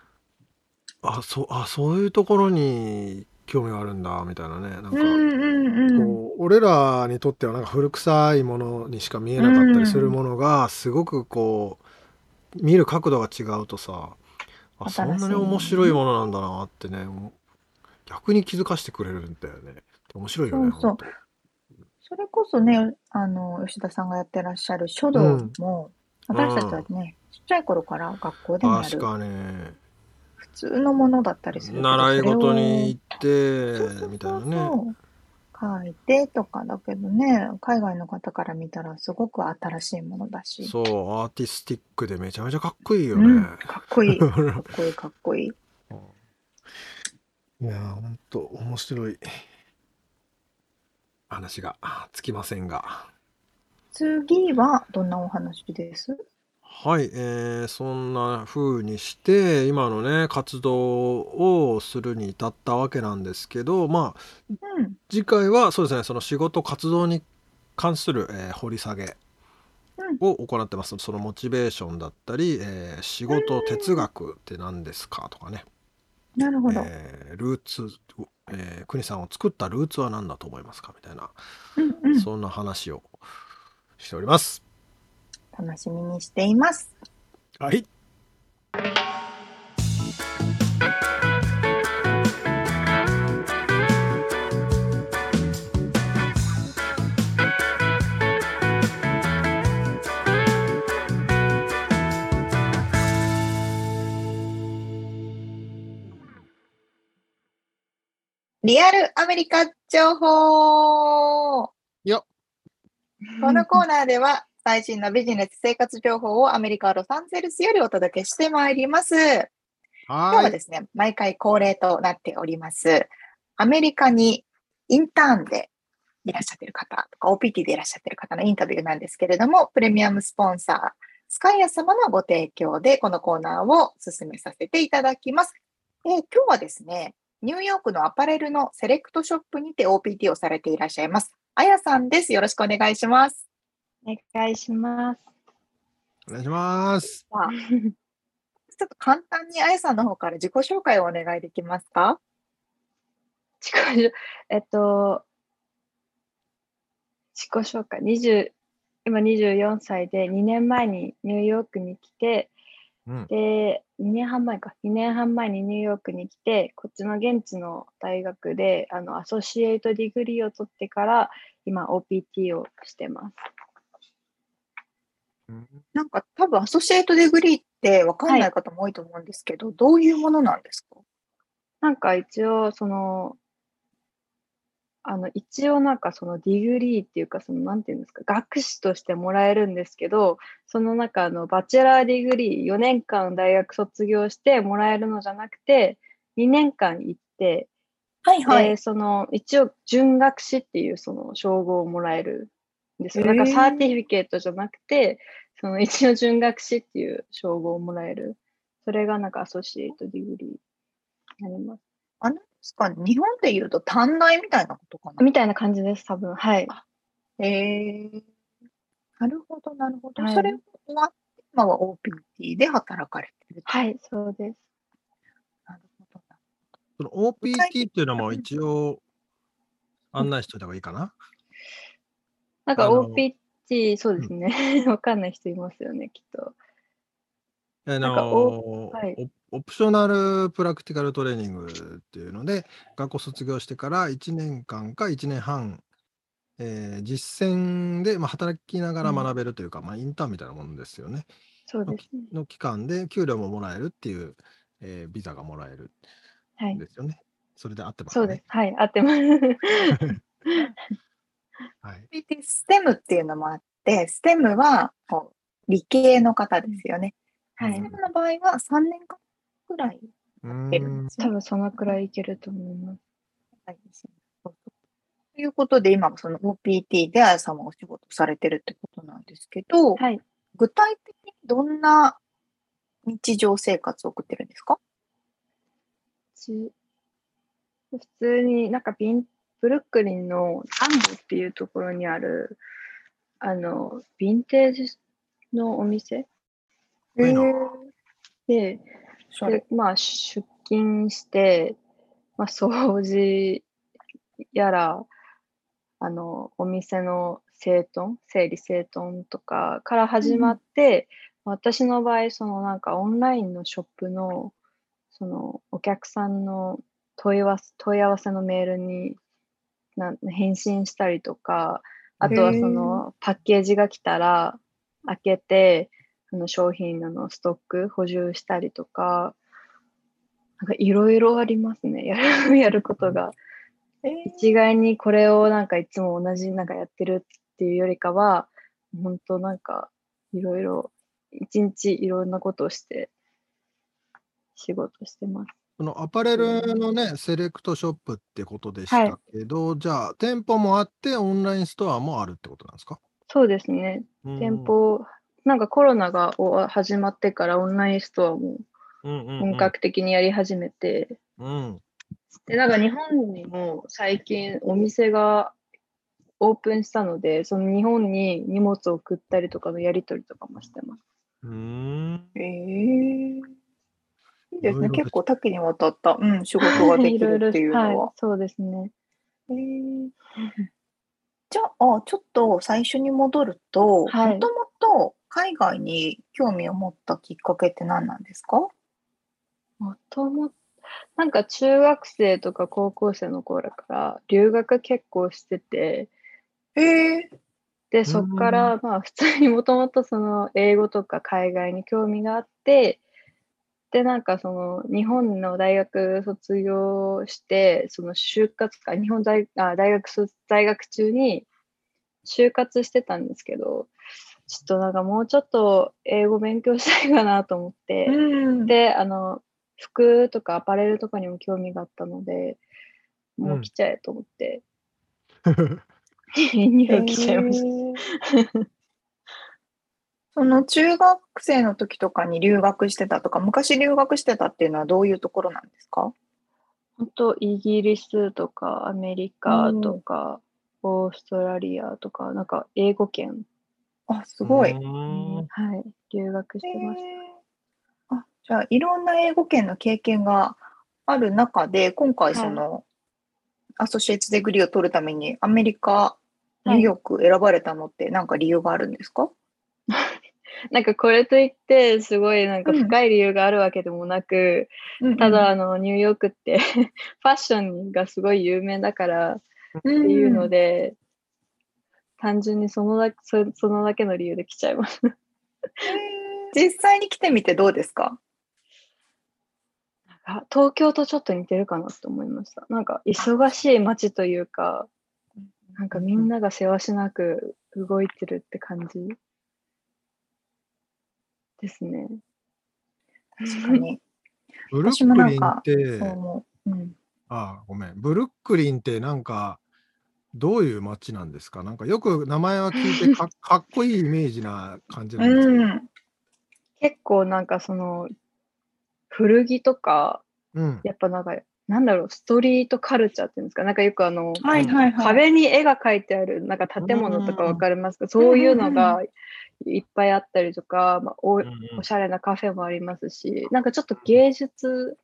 あ、そう、あ、そういうところに興味があるんだ、みたいなね。なんか、うんうんうん。こう、俺らにとってはなんか古臭いものにしか見えうなかったりするん。ものが、すごくこう、見る角度が違うとさ、あ、そんなに面。白いものなんだなってね、逆に気づかせてくれるんだよね。面白いよね、そうそう。それこそね、あの、吉田さんがやってらっしゃる書道うん。も、う私たちはん。ね、ちっちゃい頃から学校でもやる確かね、普通のものだったりする習い事にを、行って、みたいなね。書いてとかだけどね、海外の方から見たらすごく新しいものだし、そう、アーティスティックでめちゃめちゃかっこいいようん、ね。かっこいい。かっこいい、かっこいい。いやー、ほんと面白い話がつきませんが。次はどんなお話です？はい、えーそんな風にして、今のね、活動をするに至ったわけなんですけど、まあ、うん、次回はそうですね、その仕事活動に関する、えー掘り下げうん、を行ってます。そのモチベーションだったり、えー仕事哲学って何ですかとかね、なるほど。えールーツを、えー、国さんを作ったルーツは何だと思いますかみたいな、うんうん、そんな話をしております。楽しみにしています。はい。リアルアメリカ情報よこのコーナーでは最新のビジネス生活情報をアメリカ・ロサンゼルスよりお届けしてまいります。今日はですね、毎回恒例となっております。アメリカにインターンでいらっしゃっている方とか、OPT でいらっしゃっている方のインタビューなんですけれども、プレミアムスポンサスカイア様のご提供でこのコーナーを進めさせていただきます。えー今日はですね、ニューヨークのアパレルのセレクトショップにて OPT をされていらっしゃいます。あやさんです。よろしくお願いします。お願いします。お願いします。ちょっと簡単にあやさんの方から自己紹介をお願いできますか？自己紹えっと、自己紹介、20今24歳で2年前にニューヨークに来て、うん。で、2年半前か、2年半前にニューヨークに来て、こっちの現地の大学であの associate degree を取ってから、今 OPT をしてます。なんか多分 associate degree ってわかんない方も多いと思うんですけど、どういうものなんですか？なんか一応、その、あの、一応なんかその degree っていうか、その、なんていうんですか、学士としてもらえるんですけど、その中あの、 bachelor degree 4年間大学卒業してもらえるのじゃなくて、2年間行って、はいで、。その、一応、準学士っていうその称号をもらえるんですよ。へーなんか certificate じゃなくて、その一応準学士っていう称号をもらえる。それがなんか associate degree になります。あれですかね、日本で言うと短大みたいなことかな。みたいな感じです、多分。はい。へえなるほど、なるほど。はいそれを終わって、今は OPT で働かれてる。はい、そうです。なるほどな。その OPT っていうのも一応案内しといた方がいいかな。なんかあの OPT、そうですね。わかんない人いますよね、きっと。あのはいオオプショナルプラクティカルトレーニングっていうので、学校卒業してから1年間か1年半、えー実践で、まあ、働きながらうん学べるというか、まあ、インターンみたいなものですよね。そうですね。の期間で給料ももらえるっていう、えービザがもらえるはい。んですよね。それで合ってますね。そうです。はい、合ってます。はい。OPT ステムっていうのもあって、ステムはこう理系の方ですよね。はいステ。ムの場合は3年間くらいるんですよ多分そのくらいいけると思います。はいということで、今もその OPT であやさんもお仕事されてるってことなんですけど、はい。具体的にどんな日常生活を送ってるんですか？ち普通になんかビンブルックリンのタンボっていうところにあるあのヴィンテージのお店？いいな。ででまあ出勤して、まあ、掃除やらあのお店の整頓整理整頓とかから始まって、私の場合そのなんかオンラインのショップのそのお客さんの問い合わせ問い合わせのメールにな返信したりとかあとはそのパッケージが来たら開けてその商品ののストック補充したりとかなんかいろいろありますね やるやることが。一概にこれをなんかいつも同じなんかやってるっていうよりかは本当なんかいろいろ一日いろんなことをして仕事してます。そのアパレルのね、セレクトショップってことでしたけど、じゃあ店舗もあってオンラインストアもあるってことなんですか？そうですね。うん。店舗、なんかコロナがお始まってからオンラインストアも本格的にやり始めて、うん。で、なんか日本にも最近お店がオープンしたので、その日本に荷物を送ったりとかのやり取りとかもしてます。うーん。ええいいですね。結構多岐にわたった、うん、仕事ができるっていうのは。はい、そうですね。へーじゃあ、ちょっと最初に戻ると、もはいともと海外に興味を持ったきっかけって何なんですか？もともなんか中学生とか高校生の頃から留学結構してて、へえで、そっからまあ普通にもともとその英語とか海外に興味があって、で、なんかその日本の大学卒業して、その就活か、日本大あ大学卒在学中に就活してたんですけど、ちょっとなんかもうちょっと英語勉強したいかなと思って、うん。で、あの、服とかアパレルとかにも興味があったので、もう来ちゃえと思って、ニューヨーク来ちゃいました。へーその中学生の時とかに留学してたとか、昔留学してたっていうのはどういうところなんですか？本当イギリスとかアメリカとか、オーストラリアとか、なんか英語圏、あ、すごい。はい、留学してましあ、じゃあ、いろんな英語圏の経験がある中で、今回その、アソシエイツデグリーを取るためにアメリカ、ニューヨーク選ばれたのって何か理由があるんですか、た。なんかこれといって、すごいなんかうん。深い理由があるわけでもなく、ただ、あの、ニューヨークって ファッションがすごい有名だからっっていうので、単純にそのだそそのだけの理由で来ちゃいます。実際に来てみてどうですか？あ東京とちょっと似てるかなと思いました。なんか忙しい街というか、なんかみんながせわしなく動いてるって感じですね。確かに。ブルックリンって。うん。あごめん。ブルックリンってなんか、どういう街なんですか？なんかよく名前は聞いてか かっこいいイメージな感じなんですけど。うん。結構なんかその古着とか、うん。やっぱなんか、なんだろう、ストリートカルチャーっていうんですか、なんかよくあの、はいはいはい。壁に絵が描いてある、なんか建物とかわかりますかそういうのがいっぱいあったりとか、まあ、おうんおしゃれなカフェもありますし、なんかちょっと芸術っ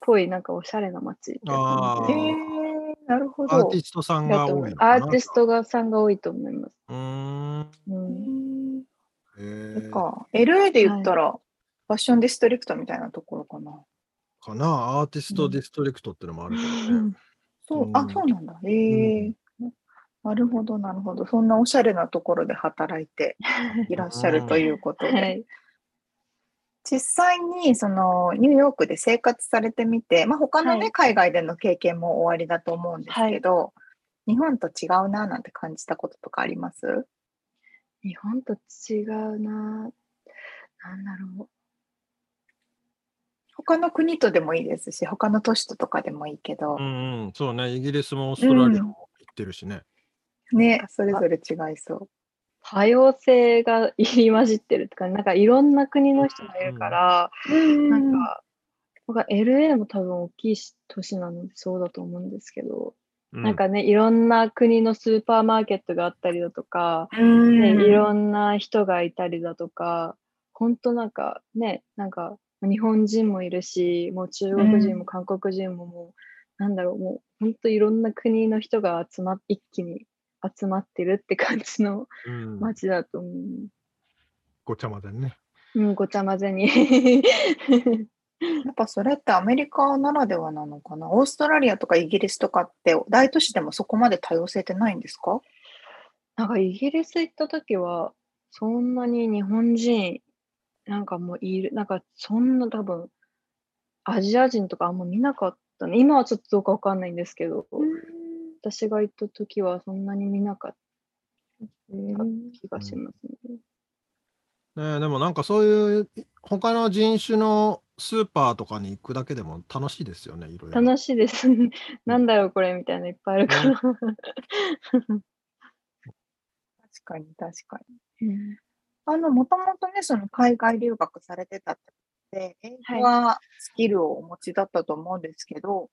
ぽい、なんかおしゃれな街って感あじへえなるほどアーテ。ィストさんが多いアーティストがさんが多いと思います。うーん。う、うんん。へそえっか。LA で言ったら、ファッションディストリクトみたいなところかな。かなアーティストディストリクトってのもあるけどね。そう、あう、んそうなんだ。へえなるほど、なるほど。そんなおしゃれなところで働いて いらっしゃるということで。はい。実際にそのニューヨークで生活されてみて、まあ、他のね、はい海外での経験もおありだと思うんですけど、日本と違うななんて感じたこととかあります？日本と違うななんだろう。他の国とでもいいですし、他の都市ととかでもいいけど。う、んうん、そうね。イギリスもオーストラリアも行ってるしね。ね、それぞれ違いそう。多様性が入り混じってるってか、なんかいろんな国の人がいるから、なんか、僕は LA も多分大きいし都市なのでそうだと思うんですけど、うなんかね、いろんな国のスーパーマーケットがあったりだとか、うん。ね、いろんな人がいたりだとか、本当なんかね、なんか日本人もいるし、もう中国人うんも韓国人ももう、なんだろう、もう本当いろんな国の人が集まっ、一気に集まってるって感じのうん、街だと思う。ごちゃ混ぜね。うん、ごちゃ混ぜに。やっぱそれってアメリカならではなのかな？オーストラリアとかイギリスとかって大都市でもそこまで多様性ってないんですか？なんかイギリス行った時は、そんなに日本人、なんかもういる、なんかそんな多分、アジア人とかあんま見なかったね。今はちょっとどうかわかんないんですけど、私が行った時はそんなに見なかった気がしますね。ねでもなんかそういう他の人種のスーパーとかに行くだけでも楽しいですよね、いろいろ。楽しいです。なんだよこれみたいなのいっぱいあるから。確かに確かうんに。あの、もともとね、その海外留学されてたって英はい語はスキルをお持ちだったと思うんですけど、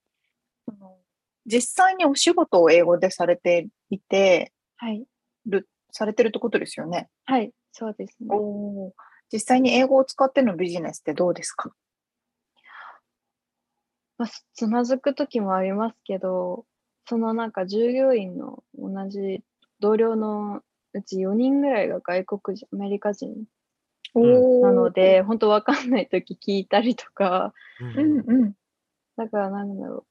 その実際にお仕事を英語でされていてはい。る、されてるってことですよね？はい、そうですね。お実際に英語を使ってのビジネスってどうですか？まあ、つまずく時もありますけど、そのなんか従業員の同じ同僚のうち4人ぐらいが外国人、アメリカ人。ん。なので、本当わかんない時聞いたりとか、ううんうん。だからなんだろ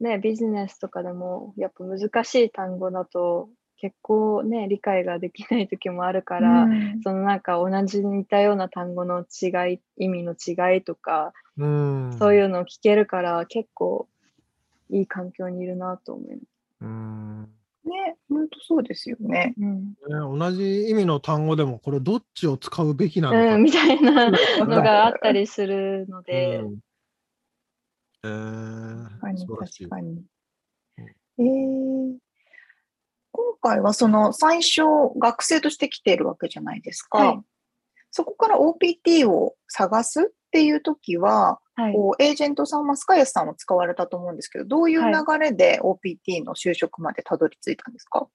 う。ね、ビジネスとかでもやっぱ難しい単語だと結構ね、理解ができない時もあるから、うん。そのなんか同じ似たような単語の違い、意味の違いとか、うん。そういうのを聞けるから結構いい環境にいるなと思います。うんね、本当そうですよね。うん。ね同じ意味の単語でもこれどっちを使うべきなのかうん、みたいな のうんがあったりするので、うんえー確かに、確かにうん。えー、今回はその最初学生として来ているわけじゃないですか。はいそこから OPT を探すっていう時は、はい。こうエージェントさんはスカイアスさんを使われたと思うんですけど、どういう流れで OPT の就職までたどり着いたんですか、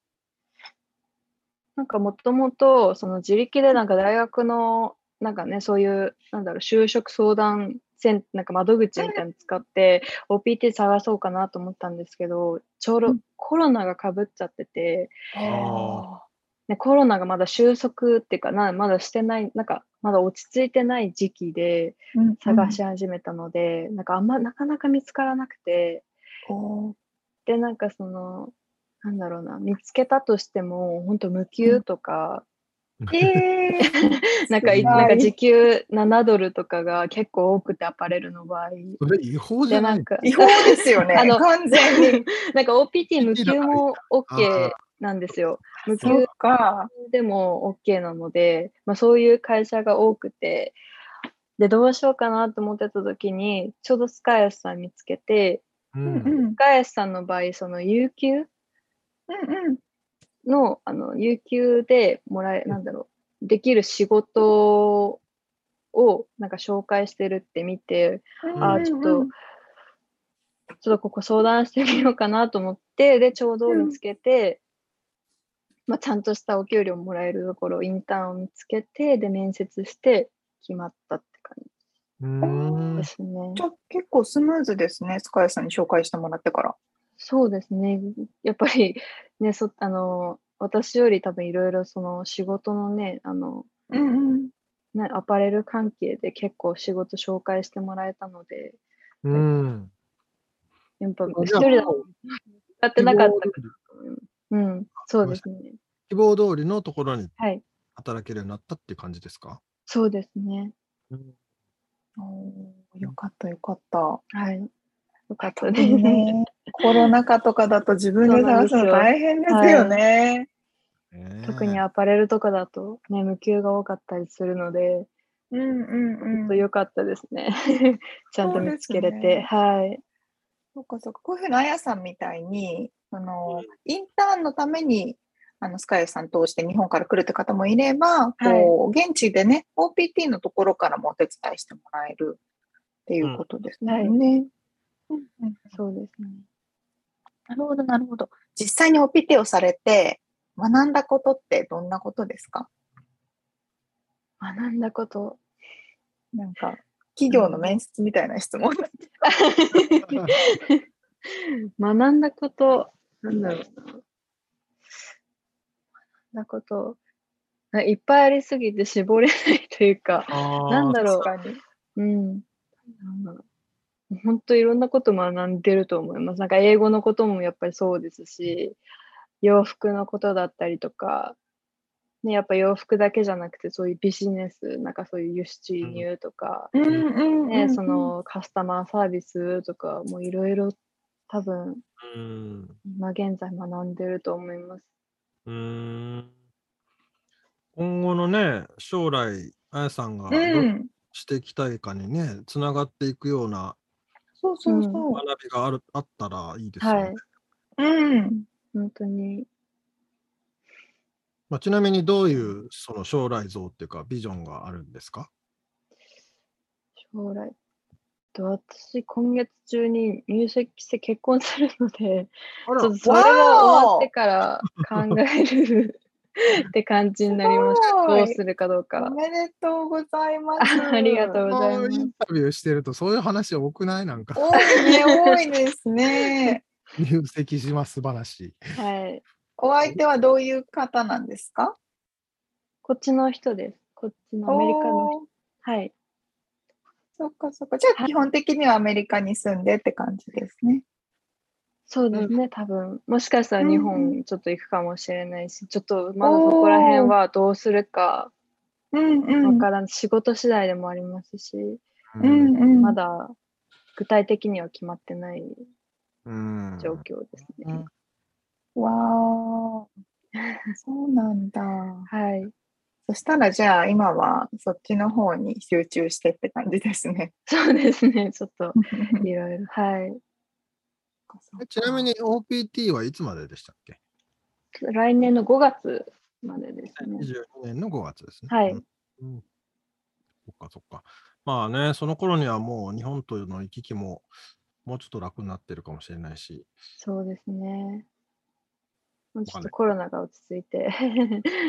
なんかもともと、その自力でなんか大学の、なんかね、そういう、なんだろう、就職相談セン、なんか窓口みたいなの使って、OPT 探そうかなと思ったんですけど、ちょうどうん。コロナがかぶっちゃってて、あね、コロナがまだ収束っていうかな、まだしてない、なんかまだ落ち着いてない時期でうん探し始めたので、なんかあんまなかなか見つからなくて、うんで、なんかその、なんだろうな、見つけたとしても、本当無給とか、えー、なんかい、辛い。なんか時給7ドルとかが結構多くてアパレルの場合。それ違法じで、ゃなないんか、違法ですよね。あの完全に。なんか OPT 無給もあ OK なんですよ。無給か。でも OK なので、まあ、そういう会社が多くて、で、どうしようかなと思ってた時に、ちょうどスカイアスさん見つけて、ううんスカイアスさんの場合、その有給の、あの、有給でもらえ、なんだろう、できる仕事をなんか紹介してるって見て、あーちょっと、ちょっとここ相談してみようかなと思って、で、ちょうど見つけて、まあ、ちゃんとしたお給料もらえるところ、インターンを見つけて、で、面接して決まったって感うーんじですねじ。ゃあ結構スムーズですね、スカイさんに紹介してもらってから。そうですね。やっぱり、ね、そ、あの、私より多分いろいろその仕事のね、あの、うんうん。ね、アパレル関係で結構仕事紹介してもらえたので、うん。やっぱ一人だと使ってなかったから。うん、そうですね。希望通りのところにはい、働けるようになったっていう感じですか？そうですね。おーよかったよかった。はい。よかった特ですにね、コロナ禍とかだと自分で探すの大変ですよね。特にアパレルとかだと、ね、無給が多かったりするので、うんうんうん。と良かったですね。ちゃんと見つけれて。ねはい。そうかそうか。こういうふうにあやさんみたいに、その、インターンのために、あの、スカイさん通して日本から来るって方もいれば、こう、現地でね、OPT のところからもお手伝いしてもらえるっていうことですね。うんねうんうんそうですね。なるほど、なるほど。実際に OPT をされて、学んだことってどんなことですか？学んだこと。なんか、企業の面接みたいな質問。学んだこと、なんだろうな。学んだこと、ないっぱいありすぎて絞れないというか、なんだろう。確かに。うん。なんだろう本当いろんなこと学んでると思います。なんか英語のこともやっぱりそうですし、洋服のことだったりとか、ね、やっぱ洋服だけじゃなくてそういうビジネス、なんかそういう輸出輸入とか、ね、そ、のカスタマーサービスとかもいろいろ多分、うん。今現在学んでると思います。うん。今後のね、将来、あやさんがうどうん。していきたいかにね、つながっていくようなそうそうそう。学びがあるあったらいいですよね。はい。うん。本当に。まあ、ちなみにどういうその将来像っていうかビジョンがあるんですか？将来。と私、今月中に入籍して結婚するので、あちょっとそれが終わってから考える って感じになりました。どうするかどうおか。めでとうございます。ありがとうございますインタビューしてるとそういう話多くないなんか多いね、多いですね。入籍します話。はい。お相手はどういう方なんですか？こっちの人です。こっちのアメリカのはい。そっかそっか。じゃあ基本的にはアメリカに住んでって感じですね。そうですね、多分。もしかしたらうんうん日本ちょっと行くかもしれないし、ちょっとまだそこら辺はどうするかうんうん。わからん、仕事次第でもありますし、うんうん。まだ具体的には決まってないうん状況ですね。わー。そうなんだ。はい。そしたらじゃあ今はそっちの方に集中してって感じですね。そうですね、ちょっと いろいろ。はい。えちなみに OPT はいつまででしたっけ？来年の5月までですね。22年の5月ですね。はいうんうんそっかそっか。まあね、その頃にはもう日本との行き来ももうちょっと楽になってるかもしれないし。そうですね。もうちょっとコロナが落ち着いて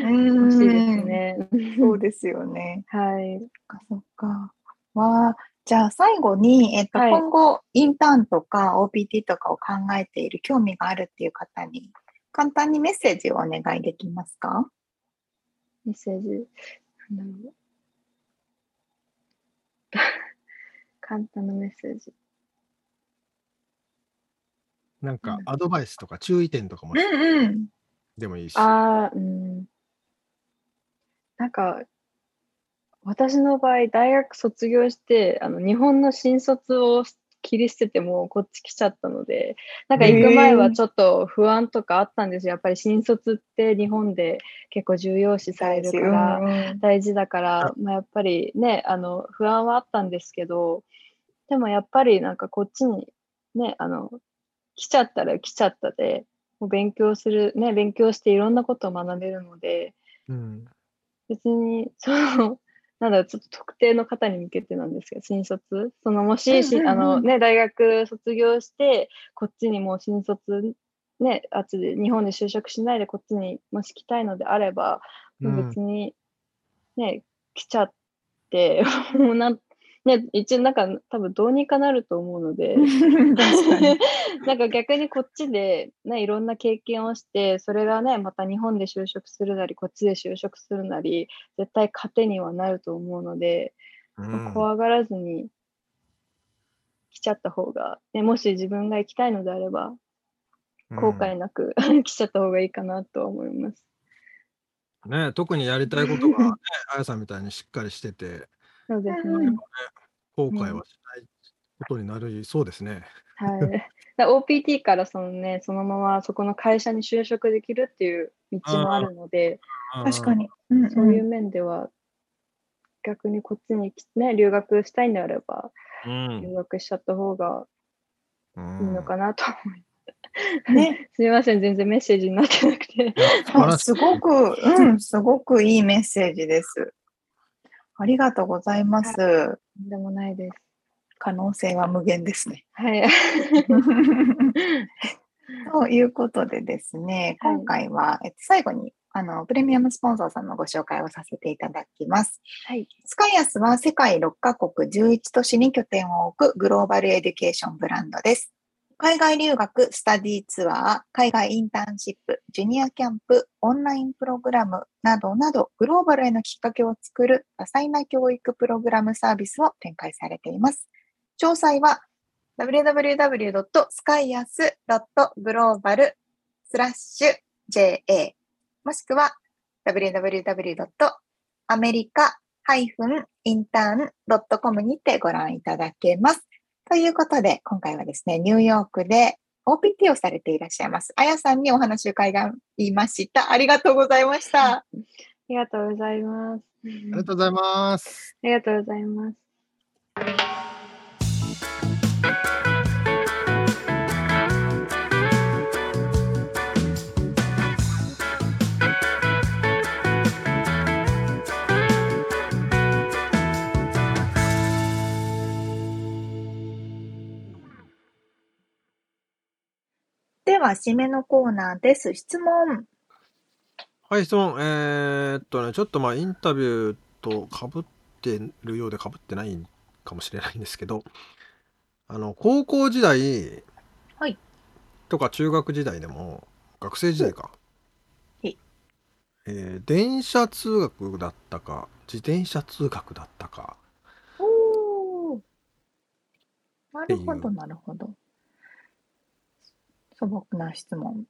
うん欲しいですね。そうですよね。はい。そっかそっか。わあ、じゃあ最後に、えっと、はい今後、インターンとか OPT とかを考えている、興味があるっていう方に、簡単にメッセージをお願いできますか？メッセージ。簡単なメッセージ。なんかうんアドバイスとか注意点とかもんうん。でもいいし。ああ、うん。なんか、私の場合、大学卒業して、あの、日本の新卒を切り捨ててもこっち来ちゃったので、なんか行く前はちょっと不安とかあったんですよ。やっぱり新卒って日本で結構重要視されるから、うん大事だから、まあ、やっぱりね、あの、不安はあったんですけど、でもやっぱりなんかこっちにね、あの、来ちゃったら来ちゃったで、もう勉強する、ね、勉強していろんなことを学べるので、うん。別に、その、なんだろう、ちょっと特定の方に向けてなんですけど、新卒。その、もし、しあの、ね、大学卒業して、こっちにもう新卒、ね、あっちで、日本で就職しないでこっちにもし来たいのであれば、もう別に、ね、来ちゃって、もうなん、ね、一応なんか多分どうにかなると思うので。なんか逆にこっちで、ね、いろんな経験をして、それがね、また日本で就職するなり、こっちで就職するなり、絶対糧にはなると思うので、うん怖がらずに来ちゃった方が、ね、もし自分が行きたいのであれば、後悔なく 来ちゃった方がいいかなとは思います。ね、特にやりたいことが、ね、あやさんみたいにしっかりしてて、そうですねうん。後悔はしないことになりそうですね。はい。だ OPT からそのね、そのままそこの会社に就職できるっていう道もあるので、確かに。うんそういう面では、逆にこっちに来ね、留学したいんであれば、うん。留学しちゃった方がうんいいのかなと思います。ね。すみません、全然メッセージになってなくて。あすごく、うん、すごくいいメッセージです。ありがとうございます。とんでもないです。可能性は無限ですね。はい。ということでですね、はい今回は、えっと、最後にあのプレミアムスポンサーさんのご紹介をさせていただきます。はい。スカイアスは世界6カ国11都市に拠点を置くグローバルエデュケーションブランドです。海外留学、スタディツアー、海外インターンシップ、ジュニアキャンプ、オンラインプログラムなどなど、グローバルへのきっかけを作る多彩な教育プログラムサービスを展開されています。詳細は www.skyas.global スラッシュ JA もしくは www.america-intern.com にてご覧いただけます。ということで、今回はですね、ニューヨークで OPT をされていらっしゃいます。あやさんにお話を伺いました。ありがとうございました。ありがとうございます。ありがとうございます。ありがとうございます。では、締めのコーナーです。質問。はい、質問。えーっとね、ちょっとまあ、インタビューとかぶってるようでかぶってないかもしれないんですけど、あの、高校時代はいとか中学時代でも、学生時代かはい。えー電車通学だったか、自転車通学だったか、おーなるほど、なるほど。素朴な質問。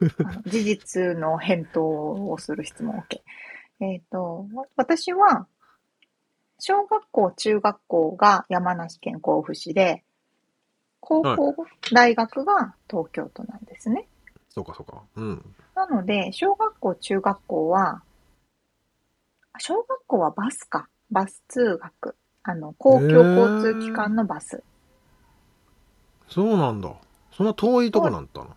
事実の返答をする質問 OK。えっ、と、わ私は、小学校、中学校が山梨県甲府市で、高校、大学が東京都なんですね。そうかそうか。うん。なので、小学校、中学校は、あ小学校はバスか。バス通学。あの、公共交通機関のバス。そうなんだ。そんな遠いとこなんだな。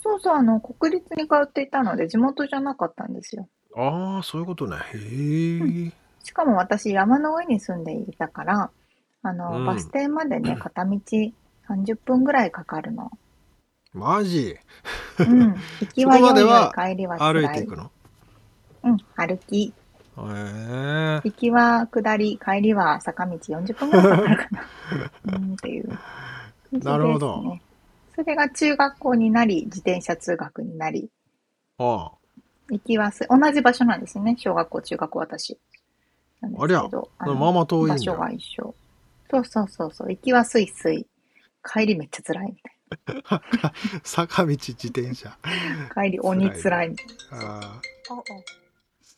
そうそう、あの、国立に通っていたので、地元じゃなかったんですよ。ああ、そういうことね。へえ。しかも私、山の上に住んでいたから、あの、うんバス停までね、片道30分ぐらいかかるの。マジ？うん。行きはそこまで良いは帰りは辛い。歩いていくの？うん、歩き。へえ。行きは下り、帰りは坂道40分ぐらいかかるかな。うん、っていう感じです、ね。なるほど。それが中学校になり、自転車通学になり、あ行きはす、同じ場所なんですね。小学校、中学校、私。なんですけど。あ。のまあまあ遠いんだ場所が一緒。そうそうそうそう。行きはスイスイ。帰りめっちゃ辛いみたい 坂道自転車。な。帰り鬼辛いみたいああ。な。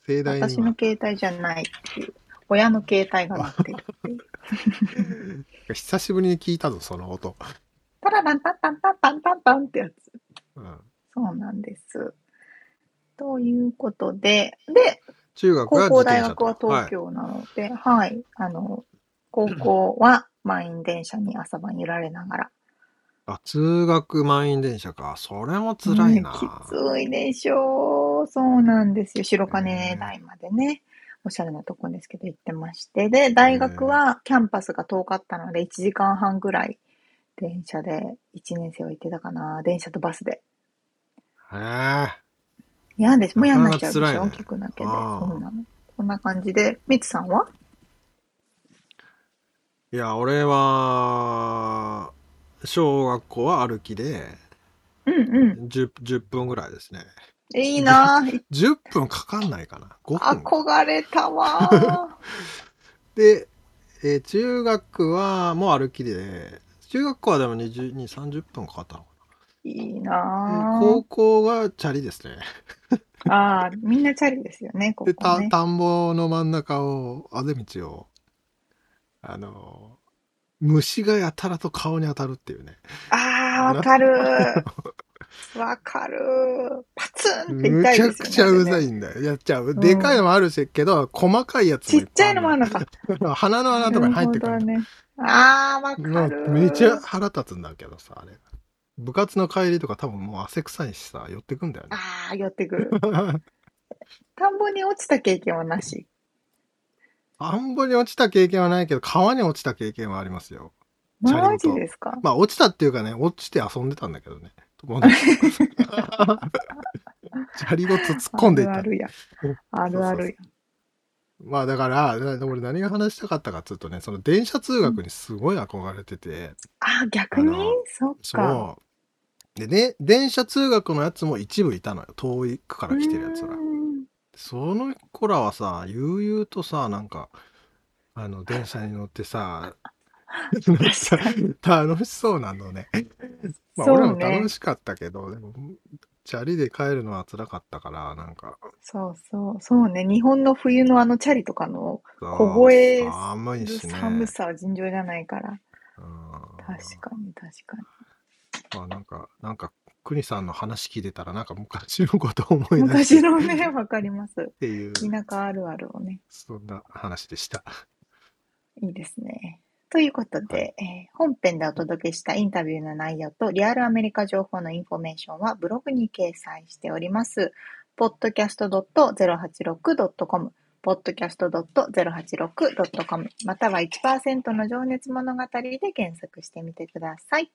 盛大に私の携帯じゃないっていう。親の携帯が鳴ってるっていう。久しぶりに聞いたぞ、その音。タラランタンタンタンタンタンタンってやつ。うん、そうなんです。ということで、で、中学は高校、大学は東京なので、はい、あの、高校は満員電車に朝晩揺られながら。あ、通学満員電車か。それも辛いな。うんきついでしょう。そうなんですよ。白金台までね。おしゃれなとこですけど行ってまして。で、大学はキャンパスが遠かったので、1時間半ぐらい電車で、1年生は行ってたかな。電車とバスで。へえ。嫌です。もう嫌になっちゃうでしょ。なかなか辛いね大きくなけで。あーそうなの。こんな感じで。みつさんは？いや、俺は、小学校は歩きでうんうん。10、10分ぐらいですね。いいなぁ。10分かかんないかな。5分。憧れたわー。で、えー中学はもう歩きで、中学校はでも20、20 30分かかったのかいいな。な高校はチャリですね。ぁ。ああ、みんなチャリですよね、こ で、こね。た田んぼの真ん中を、あぜ道を、あの、虫がやたらと顔に当たるっていうね。ああ、わかる。わかる。パツンってむちゃ痛いですよね。くちゃうざあれねいんだよ。やっちゃう。でかいのもあるし、けど、細かいやつもちっちゃいのもあるるのか。鼻の穴とかに入ってくるね。ああ、わもかる。うめちゃ腹立つんだけどさ、あれ。部活の帰りとか多分もう汗臭いしさ、寄ってくんだよね。ああ、寄ってくる。田んぼに落ちた経験はなし。田んぼに落ちた経験はないけど、川に落ちた経験はありますよ。チャリマジですか？まあ、落ちたっていうかね、落ちて遊んでたんだけどね。友達とかさ チャリごと突っ込んでいったあるあ。るや。あるあるや。まあだから、な俺何が話したかったかっつうとね、その電車通学にすごい憧れてて、ああ、逆に？そっか。でね、電車通学のやつも一部いたのよ。遠い区から来てるやつらう。んその子らはさ、悠々とさ、なんか、あの、電車に乗ってさ、楽しそうなのね。まあ、俺もね楽しかったけど、でも、チャリで帰るのは辛かったから、なんか、そうそう。そうね。日本の冬のあのチャリとかの凍え寒いしね。寒さは尋常じゃないから。うん確かに、確かに。まあなんか、なんか、国さんの話聞いてたら、なんか昔のことを思い出昔のね、わかります。っていう、田舎あるあるをね。そんな話でした。いいですね。ということで、えー本編でお届けしたインタビューの内容とリアルアメリカ情報のインフォメーションはブログに掲載しております。podcast.086.com podcast.086.com または1%の情熱物語で検索してみてください。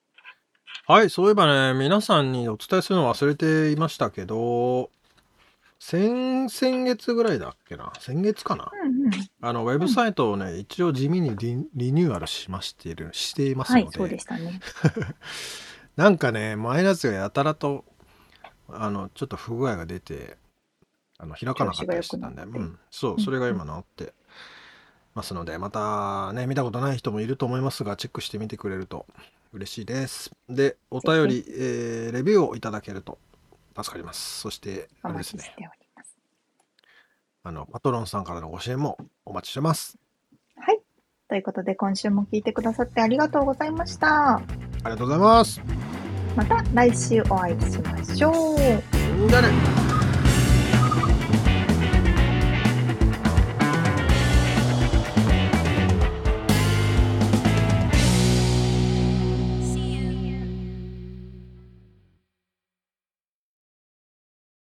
はい、そういえばね、皆さんにお伝えするの忘れていましたけど、先、先月ぐらいだっけな？先月かな？うんうん。あの、ウェブサイトをね、一応地味にリリニューアルしましている、していますはい、ので、そうでしたね。なんかね、マイナスがやたらと、あの、ちょっと不具合が出て、あの、開かなかったりしてたんで、うん、そう、それが今治って。ますので、またね、見たことない人もいると思いますが、チェックしてみてくれると嬉しいです。で、お便り、えーレビューをいただけると助かります。そして、おあれですね。あの、パトロンさんからのご支援もお待ちしてます。はい。ということで、今週も聞いてくださってありがとうございました。ありがとうございます。また来週お会いしましょう。じゃあね